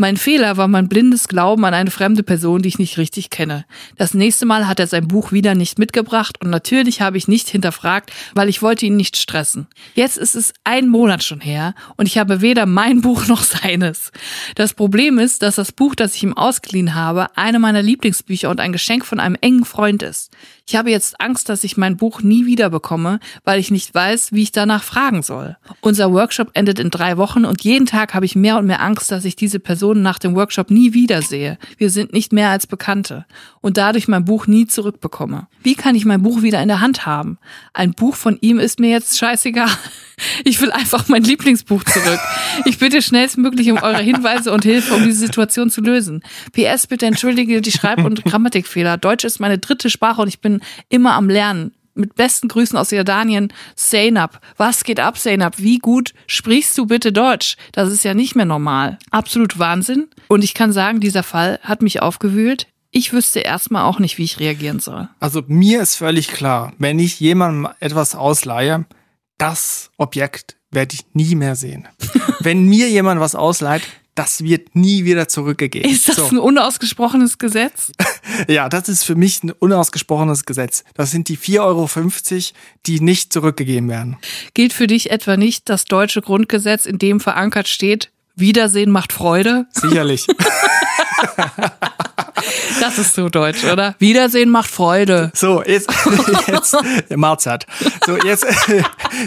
Mein Fehler war mein blindes Glauben an eine fremde Person, die ich nicht richtig kenne. Das nächste Mal hat er sein Buch wieder nicht mitgebracht und natürlich habe ich nicht hinterfragt, weil ich wollte ihn nicht stressen. Jetzt ist es ein Monat schon her und ich habe weder mein (laughs) Buch noch seines. Das Problem ist, dass das Buch, das ich ihm ausgeliehen habe, eine meiner Lieblingsbücher und ein Geschenk von einem engen Freund ist. Ich habe jetzt Angst, dass ich mein Buch nie wieder bekomme, weil ich nicht weiß, wie ich danach fragen soll. Unser Workshop endet in drei Wochen und jeden Tag habe ich mehr und mehr Angst, dass ich diese Person nach dem Workshop nie wiedersehe. Wir sind nicht mehr als Bekannte und dadurch mein Buch nie zurückbekomme. Wie kann ich mein Buch wieder in der Hand haben? Ein Buch von ihm ist mir jetzt scheißegal. (laughs) Ich will einfach mein Lieblingsbuch zurück. Ich bitte schnellstmöglich um eure Hinweise und Hilfe, um diese Situation zu lösen. PS, bitte entschuldige die Schreib- und Grammatikfehler. Deutsch ist meine dritte Sprache und ich bin immer am Lernen. Mit besten Grüßen aus Jordanien, Zainab. Was geht ab, Zainab? Wie gut sprichst du bitte Deutsch? Das ist ja nicht mehr normal. Absolut Wahnsinn. Und ich kann sagen, dieser Fall hat mich aufgewühlt. Ich wüsste erstmal auch nicht, wie ich reagieren soll. Also mir ist völlig klar, wenn ich jemandem etwas ausleihe, das Objekt werde ich nie mehr sehen. (laughs) wenn mir jemand was ausleiht, das wird nie wieder zurückgegeben. Ist das So. ein unausgesprochenes Gesetz? (laughs) (laughs) Ja, das ist für mich ein unausgesprochenes Gesetz. Das sind die 4,50 Euro, die nicht zurückgegeben werden. Gilt für dich etwa nicht das deutsche Grundgesetz, in dem verankert steht, Wiedersehen macht Freude? Sicherlich. (laughs) Das ist so deutsch, oder? Wiedersehen macht Freude. So, jetzt, (laughs) jetzt Mahlzeit. So, jetzt,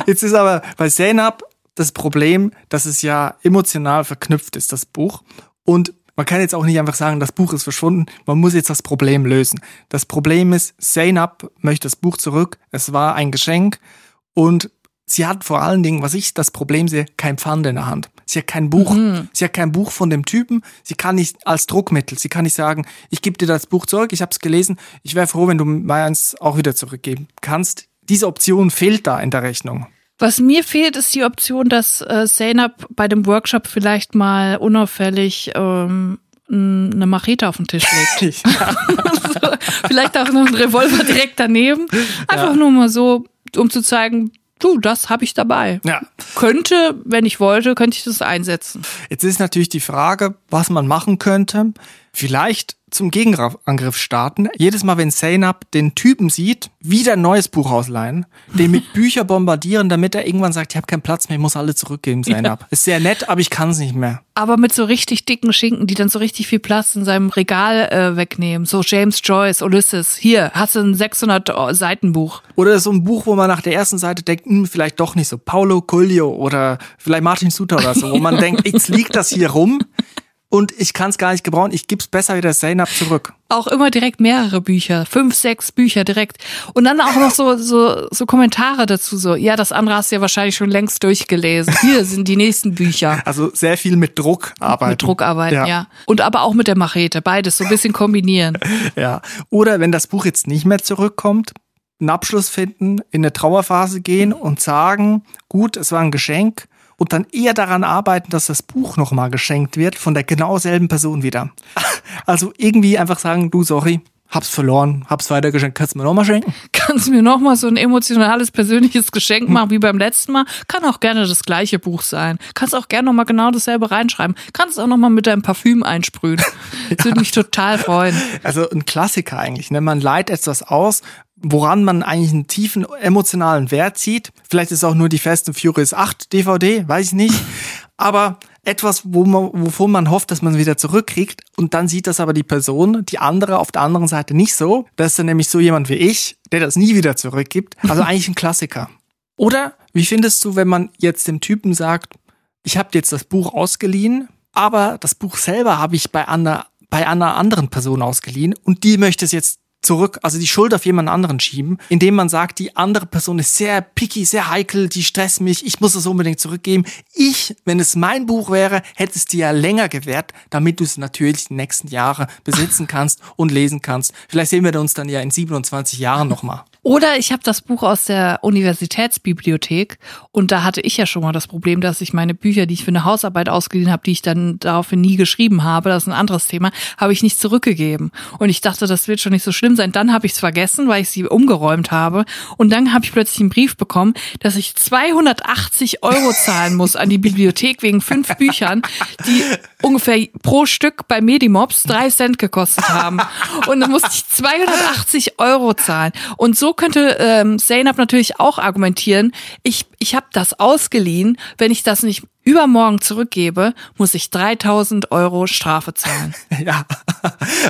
jetzt ist aber bei Zainab das Problem, dass es ja emotional verknüpft ist, das Buch. Und man kann jetzt auch nicht einfach sagen, das Buch ist verschwunden. Man muss jetzt das Problem lösen. Das Problem ist, Zainab möchte das Buch zurück. Es war ein Geschenk und sie hat vor allen Dingen, was ich das Problem sehe, kein Pfand in der Hand. Sie hat kein Buch. Sie hat kein Buch von dem Typen. Sie kann nicht als Druckmittel. Sie kann nicht sagen, ich gebe dir das Buch zurück, ich habe es gelesen. Ich wäre froh, wenn du meins auch wieder zurückgeben kannst. Diese Option fehlt da in der Rechnung. Was mir fehlt, ist die Option, dass äh, Zainab bei dem Workshop vielleicht mal unauffällig ähm, eine Machete auf den Tisch legt. (laughs) (laughs) vielleicht auch noch ein Revolver direkt daneben. Einfach nur mal so, um zu zeigen, du, das habe ich dabei. Ja. Könnte, wenn ich wollte, könnte ich das einsetzen. Jetzt ist natürlich die Frage, was man machen könnte. Vielleicht zum Gegenangriff starten. Jedes Mal, wenn Zainab den Typen sieht, wieder ein neues Buch ausleihen, den mit (laughs) Bücher bombardieren, damit er irgendwann sagt, ich habe keinen Platz mehr, ich muss alle zurückgeben, Zainab. Ist sehr nett, aber ich kann es nicht mehr. Aber mit so richtig dicken Schinken, die dann so richtig viel Platz in seinem Regal äh, wegnehmen. So James Joyce, Ulysses. Hier, hast du ein 600 Seiten Buch. Oder so ein Buch, wo man nach der ersten Seite denkt, hm, vielleicht doch nicht so. Paulo Coelho oder vielleicht Martin Suter oder so, wo man (laughs) denkt, jetzt liegt das hier rum und ich kann es gar nicht gebrauchen, ich gib's besser wieder Zainab zurück. Auch immer direkt mehrere Bücher. Fünf, sechs Bücher direkt. Und dann auch noch so, so, so Kommentare dazu. So, ja, das andere hast du ja wahrscheinlich schon längst durchgelesen. Hier sind die nächsten Bücher. Also sehr viel mit Druck arbeiten. Mit Druckarbeiten, ja. Und aber auch mit der Machete. Beides so ein bisschen kombinieren. Ja. Oder wenn das Buch jetzt nicht mehr zurückkommt, einen Abschluss finden, in eine Trauerphase gehen und sagen, gut, es war ein Geschenk und dann eher daran arbeiten, dass das Buch nochmal geschenkt wird von der genau selben Person wieder. (laughs) Also irgendwie einfach sagen, du, sorry, hab's verloren, hab's weitergeschenkt, kannst du mir nochmal schenken? (laughs) Kannst du mir noch mal so ein emotionales, persönliches Geschenk machen wie beim letzten Mal? Kann auch gerne das gleiche Buch sein. Kannst auch gerne noch mal genau dasselbe reinschreiben. Kannst auch noch mal mit deinem Parfüm einsprühen. Das (laughs) würde mich total freuen. Also ein Klassiker eigentlich. Ne? Man leiht etwas aus, woran man eigentlich einen tiefen emotionalen Wert sieht. Vielleicht ist es auch nur die Fast and Furious 8 DVD, weiß ich nicht. (laughs) Aber etwas, wo man, wovon man hofft, dass man es wieder zurückkriegt. Und dann sieht das aber die Person, die andere auf der anderen Seite nicht so. Das ist dann nämlich so jemand wie ich, der das nie wieder zurückgibt. Also (laughs) eigentlich ein Klassiker. Oder wie findest du, wenn man jetzt dem Typen sagt, ich habe jetzt das Buch ausgeliehen, aber das Buch selber habe ich bei einer, bei einer anderen Person ausgeliehen und die möchte es jetzt zurück, also die Schuld auf jemand anderen schieben, indem man sagt, die andere Person ist sehr picky, sehr heikel, die stresst mich, ich muss es unbedingt zurückgeben. Ich, wenn es mein Buch wäre, hätte es dir ja länger gewährt, damit du es natürlich die nächsten Jahre besitzen kannst und lesen kannst. Vielleicht sehen wir uns dann ja in 27 Jahren nochmal. Oder ich habe das Buch aus der Universitätsbibliothek und da hatte ich ja schon mal das Problem, dass ich meine Bücher, die ich für eine Hausarbeit ausgeliehen habe, die ich dann daraufhin nie geschrieben habe, das ist ein anderes Thema, habe ich nicht zurückgegeben. Und ich dachte, das wird schon nicht so schlimm sein. Dann habe ich es vergessen, weil ich sie umgeräumt habe. Und dann habe ich plötzlich einen Brief bekommen, dass ich 280 Euro zahlen muss an die Bibliothek wegen fünf Büchern, die ungefähr pro Stück bei Medimops drei Cent gekostet haben. Und dann musste ich 280 Euro zahlen. Und so könnte ähm, Zainab natürlich auch argumentieren, ich, ich habe das ausgeliehen, wenn ich das nicht übermorgen zurückgebe, muss ich 3000 Euro Strafe zahlen. (laughs) Ja,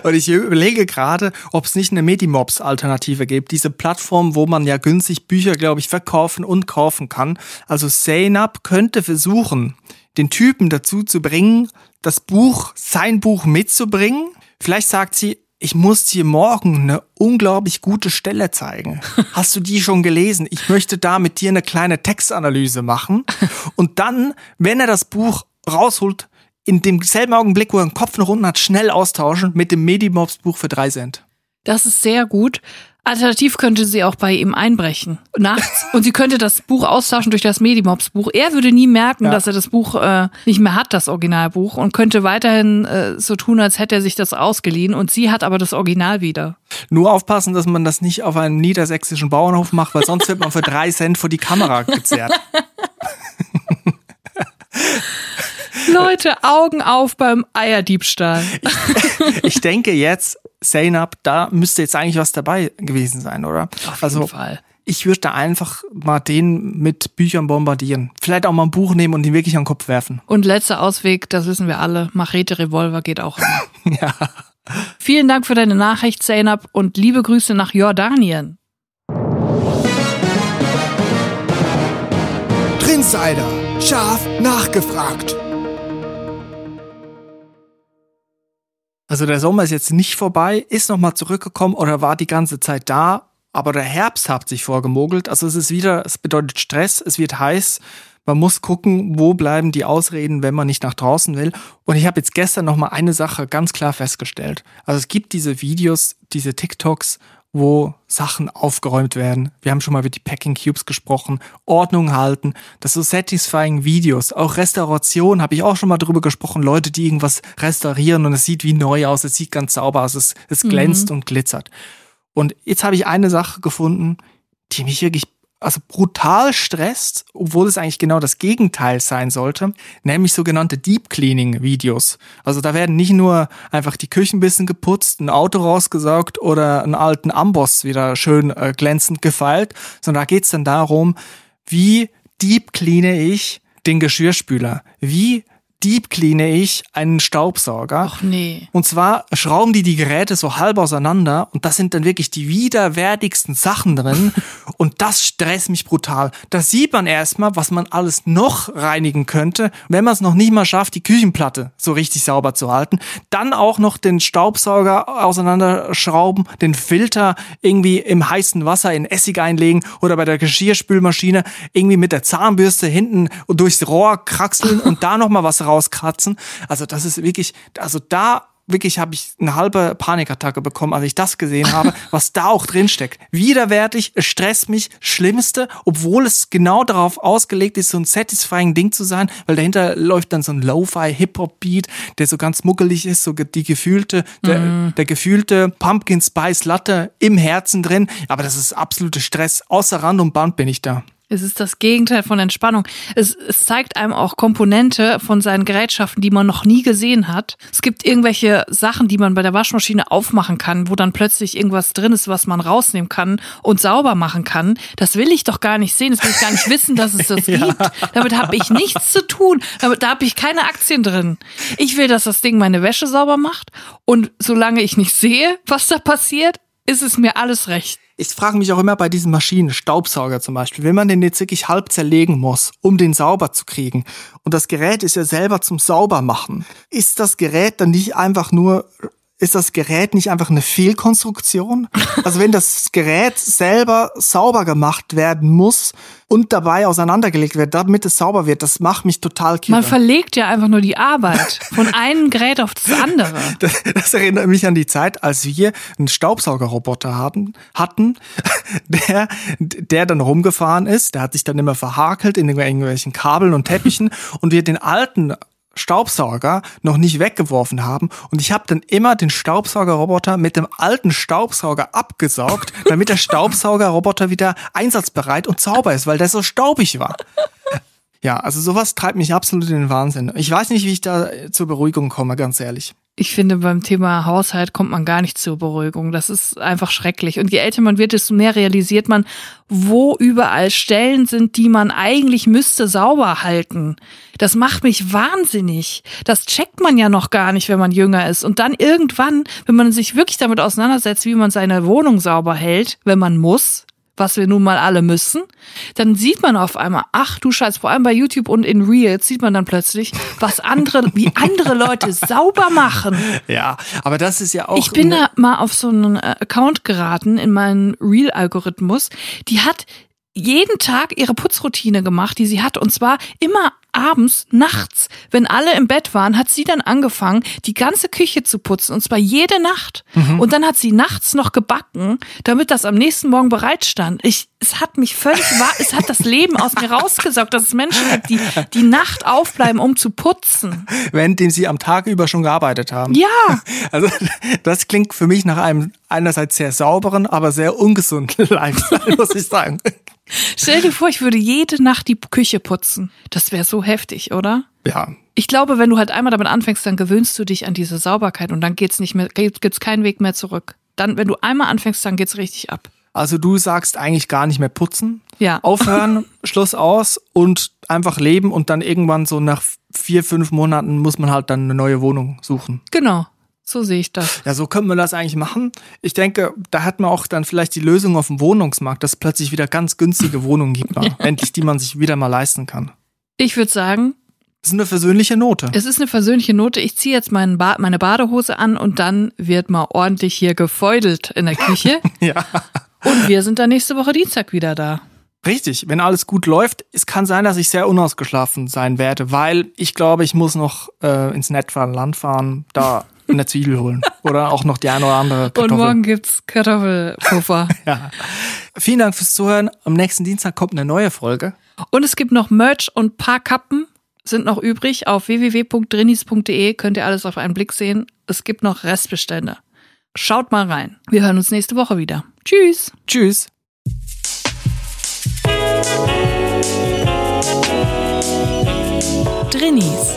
und ich überlege gerade, ob es nicht eine Medimobs-Alternative gibt. Diese Plattform, wo man ja günstig Bücher, glaube ich, verkaufen und kaufen kann. Also Zainab könnte versuchen, den Typen dazu zu bringen, das Buch, sein Buch mitzubringen. Vielleicht sagt sie, ich muss dir morgen eine unglaublich gute Stelle zeigen. (laughs) Hast du die schon gelesen? Ich möchte da mit dir eine kleine Textanalyse machen. (laughs) Und dann, wenn er das Buch rausholt, in demselben Augenblick, wo er den Kopf nach unten hat, schnell austauschen mit dem Medimobs Buch für drei Cent. Das ist sehr gut. Alternativ könnte sie auch bei ihm einbrechen nachts (laughs) und sie könnte das Buch austauschen durch das Medimobs Buch. Er würde nie merken, Ja. dass er das Buch äh, nicht mehr hat, das Originalbuch, und könnte weiterhin äh, so tun, als hätte er sich das ausgeliehen. Und sie hat aber das Original wieder. Nur aufpassen, dass man das nicht auf einem niedersächsischen Bauernhof macht, weil sonst wird man für drei Cent vor die Kamera gezerrt. (laughs) Leute, Augen auf beim Eierdiebstahl. Ich (laughs) denke jetzt, Zainab, da müsste jetzt eigentlich was dabei gewesen sein, oder? Auf also, jeden Fall. ich würde da einfach mal den mit Büchern bombardieren. Vielleicht auch mal ein Buch nehmen und ihn wirklich an den Kopf werfen. Und letzter Ausweg, das wissen wir alle, Machete Revolver geht auch immer. (laughs) Ja. Vielen Dank für deine Nachricht, Zainab, und liebe Grüße nach Jordanien. Trinsider. Scharf nachgefragt. Also der Sommer ist jetzt nicht vorbei, ist nochmal zurückgekommen oder war die ganze Zeit da, aber der Herbst hat sich vorgemogelt. Also es ist wieder, es bedeutet Stress, es wird heiß. Man muss gucken, wo bleiben die Ausreden, wenn man nicht nach draußen will. Und ich habe jetzt gestern nochmal eine Sache ganz klar festgestellt. Also es gibt diese Videos, diese TikToks, wo Sachen aufgeräumt werden. Wir haben schon mal über die Packing Cubes gesprochen, Ordnung halten, das so satisfying Videos, auch Restauration, habe ich auch schon mal drüber gesprochen, Leute, die irgendwas restaurieren und es sieht wie neu aus, es sieht ganz sauber aus, es, es glänzt und glitzert. Und jetzt habe ich eine Sache gefunden, die mich wirklich also brutal stresst, obwohl es eigentlich genau das Gegenteil sein sollte, nämlich sogenannte Deep Cleaning Videos. Also da werden nicht nur einfach die Küchen ein bisschen geputzt, ein Auto rausgesaugt oder einen alten Amboss wieder schön äh, glänzend gefeilt, sondern da geht's dann darum, wie deep cleane ich den Geschirrspüler? Wie deep cleane ich einen Staubsauger? Ach nee. Und zwar schrauben die die Geräte so halb auseinander und das sind dann wirklich die widerwärtigsten Sachen drin (laughs) und das stresst mich brutal. Da sieht man erstmal, was man alles noch reinigen könnte, wenn man es noch nicht mal schafft, die Küchenplatte so richtig sauber zu halten. Dann auch noch den Staubsauger auseinanderschrauben, den Filter irgendwie im heißen Wasser in Essig einlegen oder bei der Geschirrspülmaschine irgendwie mit der Zahnbürste hinten durchs Rohr kraxeln und (laughs) da nochmal was rauskratzen. Also das ist wirklich, also da wirklich habe ich eine halbe Panikattacke bekommen, als ich das gesehen habe, (laughs) was da auch drin steckt. Widerwärtig, es stresst mich, schlimmste, obwohl es genau darauf ausgelegt ist, so ein satisfying Ding zu sein, weil dahinter läuft dann so ein Lo-Fi Hip-Hop-Beat, der so ganz muckelig ist, so die gefühlte, der, der gefühlte Pumpkin Spice Latte im Herzen drin. Aber das ist absolute Stress. Außer Rand und Band bin ich da. Es ist das Gegenteil von Entspannung. Es, es zeigt einem auch Komponente von seinen Gerätschaften, die man noch nie gesehen hat. Es gibt irgendwelche Sachen, die man bei der Waschmaschine aufmachen kann, wo dann plötzlich irgendwas drin ist, was man rausnehmen kann und sauber machen kann. Das will ich doch gar nicht sehen. Das will ich gar nicht wissen, dass es das (laughs) gibt. Damit habe ich nichts zu tun. Damit, da habe ich keine Aktien drin. Ich will, dass das Ding meine Wäsche sauber macht. Und solange ich nicht sehe, was da passiert, ist es mir alles recht. Ich frage mich auch immer bei diesen Maschinen, Staubsauger zum Beispiel, wenn man den jetzt wirklich halb zerlegen muss, um den sauber zu kriegen, und das Gerät ist ja selber zum Saubermachen, ist das Gerät dann nicht einfach nur ist das Gerät nicht einfach eine Fehlkonstruktion? Also wenn das Gerät selber sauber gemacht werden muss und dabei auseinandergelegt wird, damit es sauber wird, das macht mich total kirre. Man verlegt ja einfach nur die Arbeit von einem Gerät auf das andere. Das, das erinnert mich an die Zeit, als wir einen Staubsaugerroboter hatten, hatten, der, der dann rumgefahren ist. Der hat sich dann immer verhakelt in irgendwelchen Kabeln und Teppichen und wir den alten Staubsauger noch nicht weggeworfen haben und ich habe dann immer den Staubsaugerroboter mit dem alten Staubsauger abgesaugt, damit der (laughs) Staubsaugerroboter wieder einsatzbereit und sauber ist, weil der so staubig war. Ja, also sowas treibt mich absolut in den Wahnsinn. Ich weiß nicht, wie ich da zur Beruhigung komme, ganz ehrlich. Ich finde, beim Thema Haushalt kommt man gar nicht zur Beruhigung. Das ist einfach schrecklich. Und je älter man wird, desto mehr realisiert man, wo überall Stellen sind, die man eigentlich müsste sauber halten. Das macht mich wahnsinnig. Das checkt man ja noch gar nicht, wenn man jünger ist. Und dann irgendwann, wenn man sich wirklich damit auseinandersetzt, wie man seine Wohnung sauber hält, wenn man muss, was wir nun mal alle müssen, dann sieht man auf einmal, ach du Scheiß, vor allem bei YouTube und in Reels sieht man dann plötzlich, was andere, wie andere Leute (laughs) sauber machen. Ja, aber das ist ja auch. Ich bin da mal auf so einen äh, Account geraten in meinen Reel-Algorithmus. Die hat jeden Tag ihre Putzroutine gemacht, die sie hat. Und zwar immer abends, nachts, wenn alle im Bett waren, hat sie dann angefangen, die ganze Küche zu putzen. Und zwar jede Nacht. Und dann hat sie nachts noch gebacken, damit das am nächsten Morgen bereit stand. Ich, es hat mich völlig, es hat das Leben aus mir rausgesaugt, dass es Menschen gibt, die die Nacht aufbleiben, um zu putzen. währenddem sie am Tag über schon gearbeitet haben. Ja. (laughs) Also das klingt für mich nach einem einerseits sehr sauberen, aber sehr ungesunden (laughs) Lifestyle, muss ich sagen. Stell dir vor, ich würde jede Nacht die Küche putzen. Das wäre so heftig, oder? Ja, Ich glaube, wenn du halt einmal damit anfängst, dann gewöhnst du dich an diese Sauberkeit und dann geht's nicht mehr, gibt's keinen Weg mehr zurück. Dann, wenn du einmal anfängst, dann geht's richtig ab. also du sagst eigentlich gar nicht mehr putzen, Ja. aufhören, (laughs) Schluss aus und einfach leben und dann irgendwann so nach vier, fünf Monaten muss man halt dann eine neue Wohnung suchen. Genau. So sehe ich das. Ja, so könnte man das eigentlich machen. Ich denke, da hat man auch dann vielleicht die Lösung auf dem Wohnungsmarkt, dass es plötzlich wieder ganz günstige Wohnungen gibt, (laughs) mal. (laughs) endlich, die man sich wieder mal leisten kann. Ich würde sagen, Das ist eine versöhnliche Note. es ist eine versöhnliche Note. Ich ziehe jetzt meinen ba meine Badehose an und dann wird mal ordentlich hier gefeudelt in der Küche. (laughs) Ja. Und wir sind dann nächste Woche Dienstag wieder da. Richtig, wenn alles gut läuft, es kann sein, dass ich sehr unausgeschlafen sein werde, weil ich glaube, ich muss noch äh, ins Nettfahren Land fahren, da eine Zwiebel holen oder auch noch die eine oder andere Und Kartoffel. morgen gibt's Kartoffelpuffer. (laughs) Ja. Vielen Dank fürs Zuhören. Am nächsten Dienstag kommt eine neue Folge. Und es gibt noch Merch und paar Kappen sind noch übrig. Auf www.drinis.de könnt ihr alles auf einen Blick sehen. Es gibt noch Restbestände. Schaut mal rein. Wir hören uns nächste Woche wieder. Tschüss. Tschüss. Drinnies,